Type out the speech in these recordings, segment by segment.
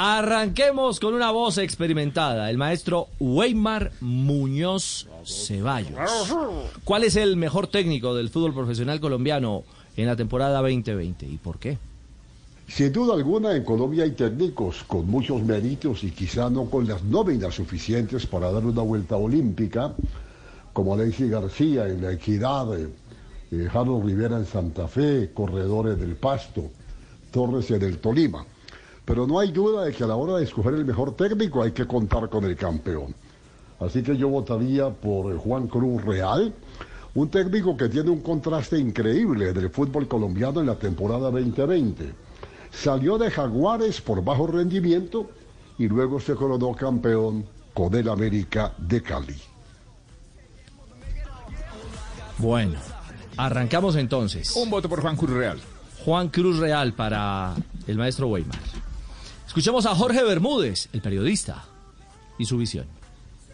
Arranquemos con una voz experimentada, el maestro Weimar Muñoz Ceballos. ¿Cuál es el mejor técnico del fútbol profesional colombiano en la temporada 2020 y por qué? Sin duda alguna, en Colombia hay técnicos con muchos méritos y quizá no con las nóminas suficientes para dar una vuelta olímpica, como Alexis García en La Equidad, eh, eh, Rivera en Santa Fe, Corredores del Pasto, Torres en el Tolima. Pero no hay duda de que a la hora de escoger el mejor técnico hay que contar con el campeón. Así que yo votaría por Juan Cruz Real, un técnico que tiene un contraste increíble del fútbol colombiano en la temporada 2020. Salió de Jaguares por bajo rendimiento y luego se coronó campeón con el América de Cali. Bueno, arrancamos entonces. Un voto por Juan Cruz Real. Juan Cruz Real para el maestro Weimar. Escuchemos a Jorge Bermúdez, el periodista, y su visión.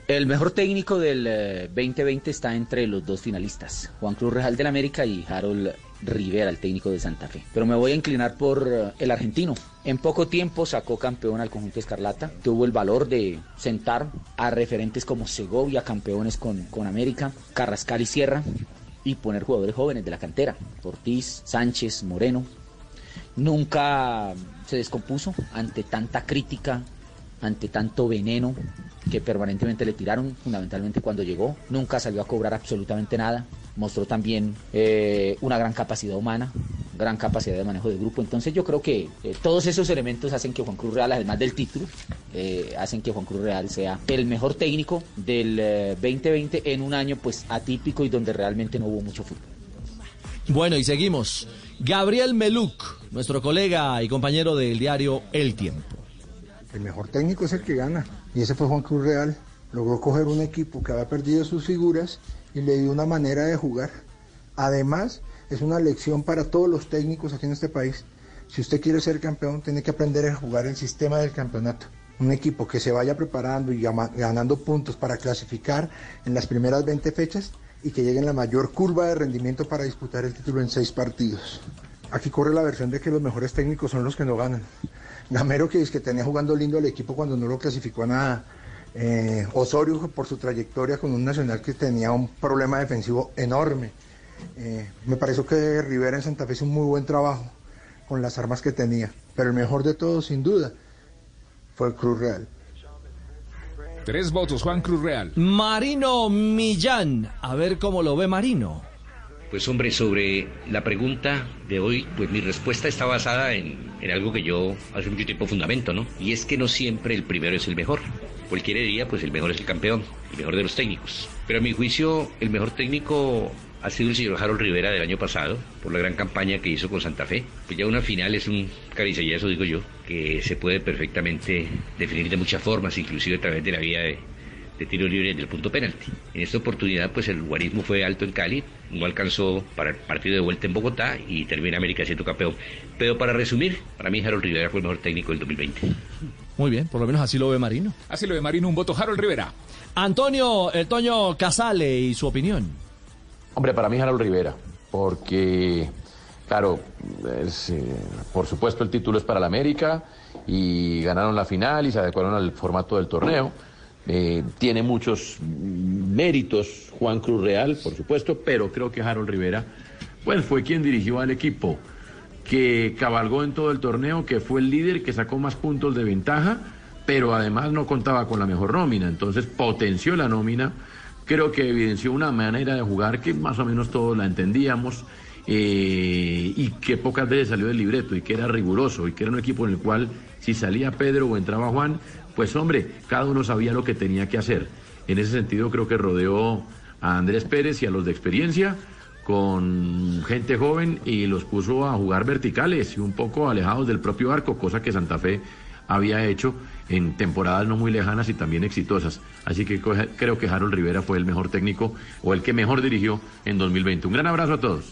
El mejor técnico del 2020 está entre los dos finalistas, Juan Cruz Real del América y Harold Rivera, el técnico de Santa Fe. Pero me voy a inclinar por eh, el argentino. En poco tiempo sacó campeón al conjunto Escarlata, tuvo el valor de sentar a referentes como Segovia, campeones con, con América, Carrascal y Sierra, y poner jugadores jóvenes de la cantera, Ortiz, Sánchez, Moreno. Nunca se descompuso ante tanta crítica, ante tanto veneno que permanentemente le tiraron, fundamentalmente cuando llegó. Nunca salió a cobrar absolutamente nada. Mostró también eh, una gran capacidad humana, gran capacidad de manejo de grupo. Entonces yo creo que eh, todos esos elementos hacen que Juan Cruz Real, además del título, eh, hacen que Juan Cruz Real sea el mejor técnico del 2020 en un año pues atípico y donde realmente no hubo mucho fútbol. Bueno, y seguimos. Gabriel Meluc, nuestro colega y compañero del diario El Tiempo. El mejor técnico es el que gana. Y ese fue Juan Cruz Real. Logró coger un equipo que había perdido sus figuras y le dio una manera de jugar. Además, es una lección para todos los técnicos aquí en este país. Si usted quiere ser campeón, tiene que aprender a jugar el sistema del campeonato. Un equipo que se vaya preparando y ganando puntos para clasificar en las primeras 20 fechas y que llegue en la mayor curva de rendimiento para disputar el título en seis partidos. Aquí corre la versión de que los mejores técnicos son los que no ganan. Gamero que, es que tenía jugando lindo al equipo cuando no lo clasificó a nada. Eh, Osorio por su trayectoria con un Nacional que tenía un problema defensivo enorme. Eh, me pareció que Rivera en Santa Fe hizo un muy buen trabajo con las armas que tenía. Pero el mejor de todos, sin duda, fue Cruz Real. Tres votos, Juan Cruz Real. Marino Millán. A ver cómo lo ve Marino. Pues hombre, sobre la pregunta de hoy, pues mi respuesta está basada en, en, algo que yo hace mucho tiempo fundamento, ¿no? Y es que no siempre el primero es el mejor. Cualquiera diría, pues el mejor es el campeón, el mejor de los técnicos. Pero a mi juicio, el mejor técnico ha sido el señor Harold Rivera del año pasado, por la gran campaña que hizo con Santa Fe. Pues ya una final es un caricellazo, digo yo, que se puede perfectamente definir de muchas formas, inclusive a través de la vía de, de tiro libre del punto penalti. En esta oportunidad, pues el guarismo fue alto en Cali, no alcanzó para el partido de vuelta en Bogotá y termina América siendo campeón. Pero para resumir, para mí Harold Rivera fue el mejor técnico del 2020. Muy bien, por lo menos así lo ve Marino. Así lo ve Marino, un voto Harold Rivera. Antonio, el Toño Casale y su opinión. Hombre, para mí Harold Rivera, porque, claro, por supuesto el título es para la América y ganaron la final y se adecuaron al formato del torneo. Eh, tiene muchos méritos Juan Cruz Real, por supuesto, pero creo que Harold Rivera, pues fue quien dirigió al equipo, que cabalgó en todo el torneo, que fue el líder, que sacó más puntos de ventaja, pero además no contaba con la mejor nómina, entonces potenció la nómina creo que evidenció una manera de jugar que más o menos todos la entendíamos eh, y que pocas veces salió del libreto y que era riguroso y que era un equipo en el cual si salía Pedro o entraba Juan, pues hombre, cada uno sabía lo que tenía que hacer. En ese sentido creo que rodeó a Andrés Pérez y a los de experiencia con gente joven y los puso a jugar verticales y un poco alejados del propio arco, cosa que Santa Fe había hecho en temporadas no muy lejanas y también exitosas. Así que creo que Harold Rivera fue el mejor técnico o el que mejor dirigió en 2020. Un gran abrazo a todos.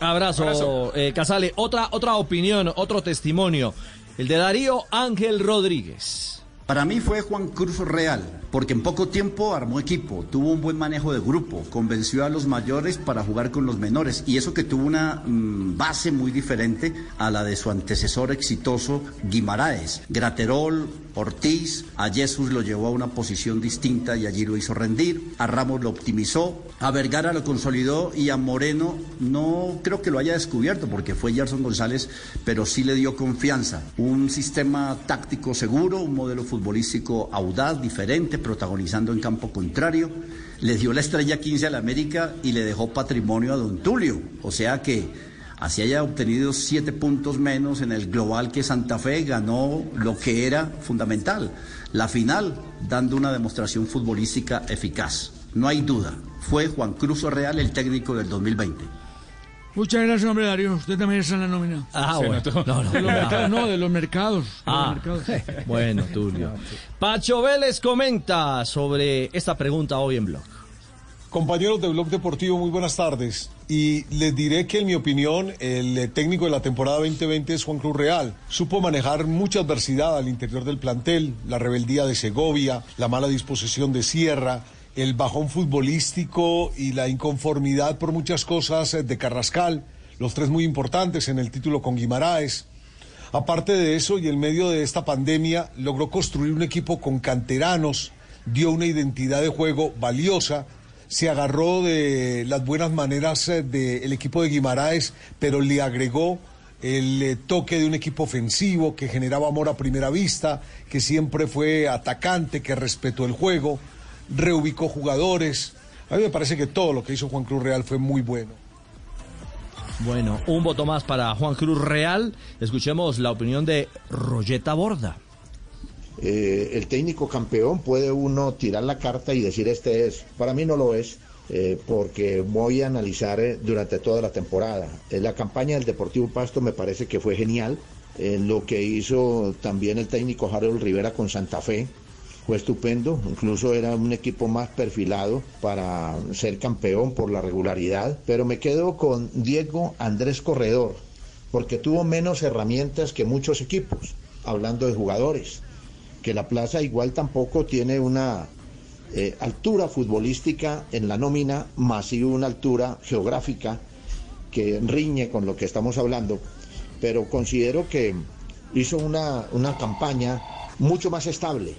Abrazo, Eh, Casale. Otra, otra opinión, otro testimonio. El de Darío Ángel Rodríguez. Para mí fue Juan Cruz Real, porque en poco tiempo armó equipo, tuvo un buen manejo de grupo, convenció a los mayores para jugar con los menores y eso que tuvo una mm, base muy diferente a la de su antecesor exitoso Guimaraes. Graterol, Ortiz, a Jesús lo llevó a una posición distinta y allí lo hizo rendir, a Ramos lo optimizó, a Vergara lo consolidó y a Moreno no creo que lo haya descubierto porque fue Gerson González, pero sí le dio confianza. Un sistema táctico seguro, un modelo futbolístico audaz, diferente, protagonizando en campo contrario. Le dio la estrella 15 a la América y le dejó patrimonio a Don Tulio. O sea que así haya obtenido siete puntos menos en el global que Santa Fe ganó lo que era fundamental, la final, dando una demostración futbolística eficaz. No hay duda, fue Juan Cruz Real el técnico del 2020. Muchas gracias, hombre Darío. Usted también está en la nómina. Ah, bueno. No, no, De los mercados, no, de los mercados. de los Ah, mercados. bueno, Tulio. Pacho Vélez comenta sobre esta pregunta hoy en blog. Compañeros de Blog Deportivo, muy buenas tardes. Y les diré que en mi opinión el eh, técnico de la temporada 2020 es Juan Cruz Real. Supo manejar mucha adversidad al interior del plantel, la rebeldía de Segovia, la mala disposición de Sierra, el bajón futbolístico y la inconformidad por muchas cosas eh, de Carrascal, los tres muy importantes en el título con Guimaraes. Aparte de eso, y en medio de esta pandemia, logró construir un equipo con canteranos, dio una identidad de juego valiosa, se agarró de las buenas maneras eh, del equipo de Guimaraes, pero le agregó el eh, toque de un equipo ofensivo que generaba amor a primera vista, que siempre fue atacante, que respetó el juego, reubicó jugadores. A mí me parece que todo lo que hizo Juan Cruz Real fue muy bueno. Bueno, un voto más para Juan Cruz Real. Escuchemos la opinión de Royeta Borda. Eh, el técnico campeón puede uno tirar la carta y decir este es. Para mí no lo es, eh, porque voy a analizar eh, durante toda la temporada. Eh, la campaña del Deportivo Pasto me parece que fue genial. Lo que hizo también el técnico Harold Rivera con Santa Fe fue estupendo. Incluso era un equipo más perfilado para ser campeón por la regularidad. Pero me quedo con Diego Andrés Corredor, porque tuvo menos herramientas que muchos equipos, hablando de jugadores que la plaza igual tampoco tiene una eh, altura futbolística en la nómina, más sí una altura geográfica que riñe con lo que estamos hablando, pero considero que hizo una, una campaña mucho más estable.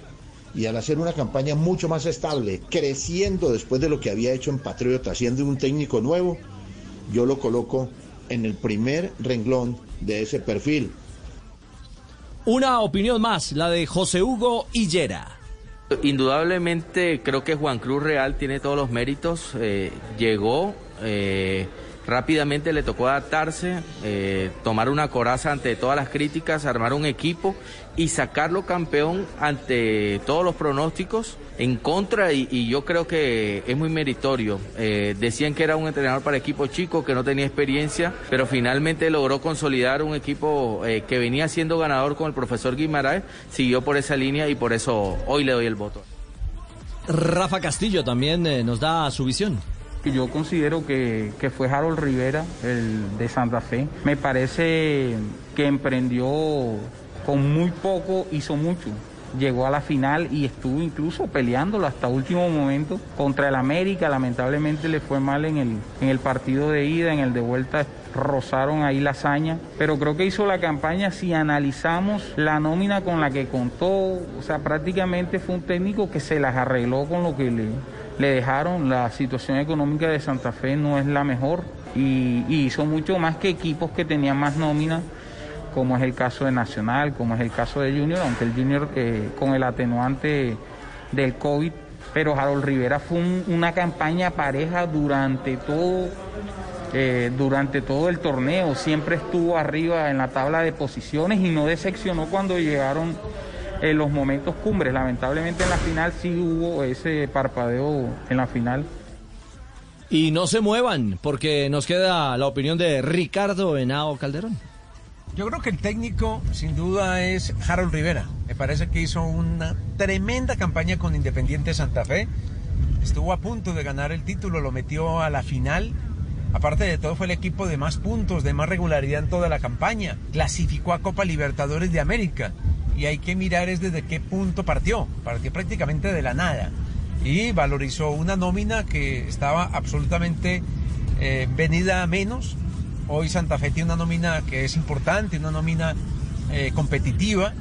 Y al hacer una campaña mucho más estable, creciendo después de lo que había hecho en Patriota, siendo un técnico nuevo, yo lo coloco en el primer renglón de ese perfil. Una opinión más, la de José Hugo Hillera. Indudablemente creo que Juan Cruz Real tiene todos los méritos. eh, llegó, eh, rápidamente le tocó adaptarse, eh, tomar una coraza ante todas las críticas, armar un equipo y sacarlo campeón ante todos los pronósticos en contra y, y yo creo que es muy meritorio. Eh, decían que era un entrenador para equipo chico, que no tenía experiencia, pero finalmente logró consolidar un equipo eh, que venía siendo ganador con el profesor Guimaraes, siguió por esa línea y por eso hoy le doy el voto. Rafa Castillo también eh, nos da su visión. yo considero que, que fue Harold Rivera, el de Santa Fe. Me parece que emprendió con muy poco, hizo mucho. Llegó a la final y estuvo incluso peleándolo hasta último momento contra el América. Lamentablemente le fue mal en el, en el partido de ida, en el de vuelta rozaron ahí la hazaña, pero creo que hizo la campaña si analizamos la nómina con la que contó, o sea, prácticamente fue un técnico que se las arregló con lo que le, le dejaron. La situación económica de Santa Fe no es la mejor y, y hizo mucho más que equipos que tenían más nómina, como es el caso de Nacional, como es el caso de Junior, aunque el Junior eh, con el atenuante del COVID, pero Harold Rivera fue un- una campaña pareja durante todo eh, durante todo el torneo, siempre estuvo arriba en la tabla de posiciones y no decepcionó cuando llegaron eh, los momentos cumbres. Lamentablemente en la final sí hubo ese parpadeo en la final. Y no se muevan, porque nos queda la opinión de Ricardo Henao Calderón. Yo creo que el técnico, sin duda, es Harold Rivera. Me parece que hizo una tremenda campaña con Independiente Santa Fe. Estuvo a punto de ganar el título, lo metió a la final. Aparte de todo, fue el equipo de más puntos, de más regularidad en toda la campaña. Clasificó a Copa Libertadores de América. y hay que mirar es desde qué punto partió. Partió prácticamente de la nada y valorizó una nómina que estaba absolutamente eh, venida a menos. Hoy Santa Fe tiene una nómina que es importante, una nómina eh, competitiva.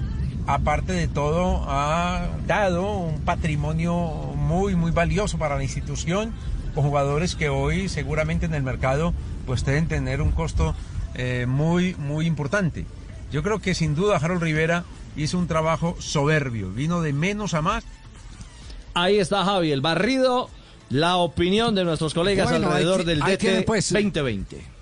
Aparte de todo, ha dado un patrimonio muy, muy valioso para la institución, con jugadores que hoy seguramente en el mercado pues deben tener un costo eh, muy, muy importante. Yo creo que sin duda Harold Rivera hizo un trabajo soberbio, vino de menos a más. Ahí está Javi, el barrido, la opinión de nuestros colegas Bueno, alrededor del DT tiene, pues, 2020.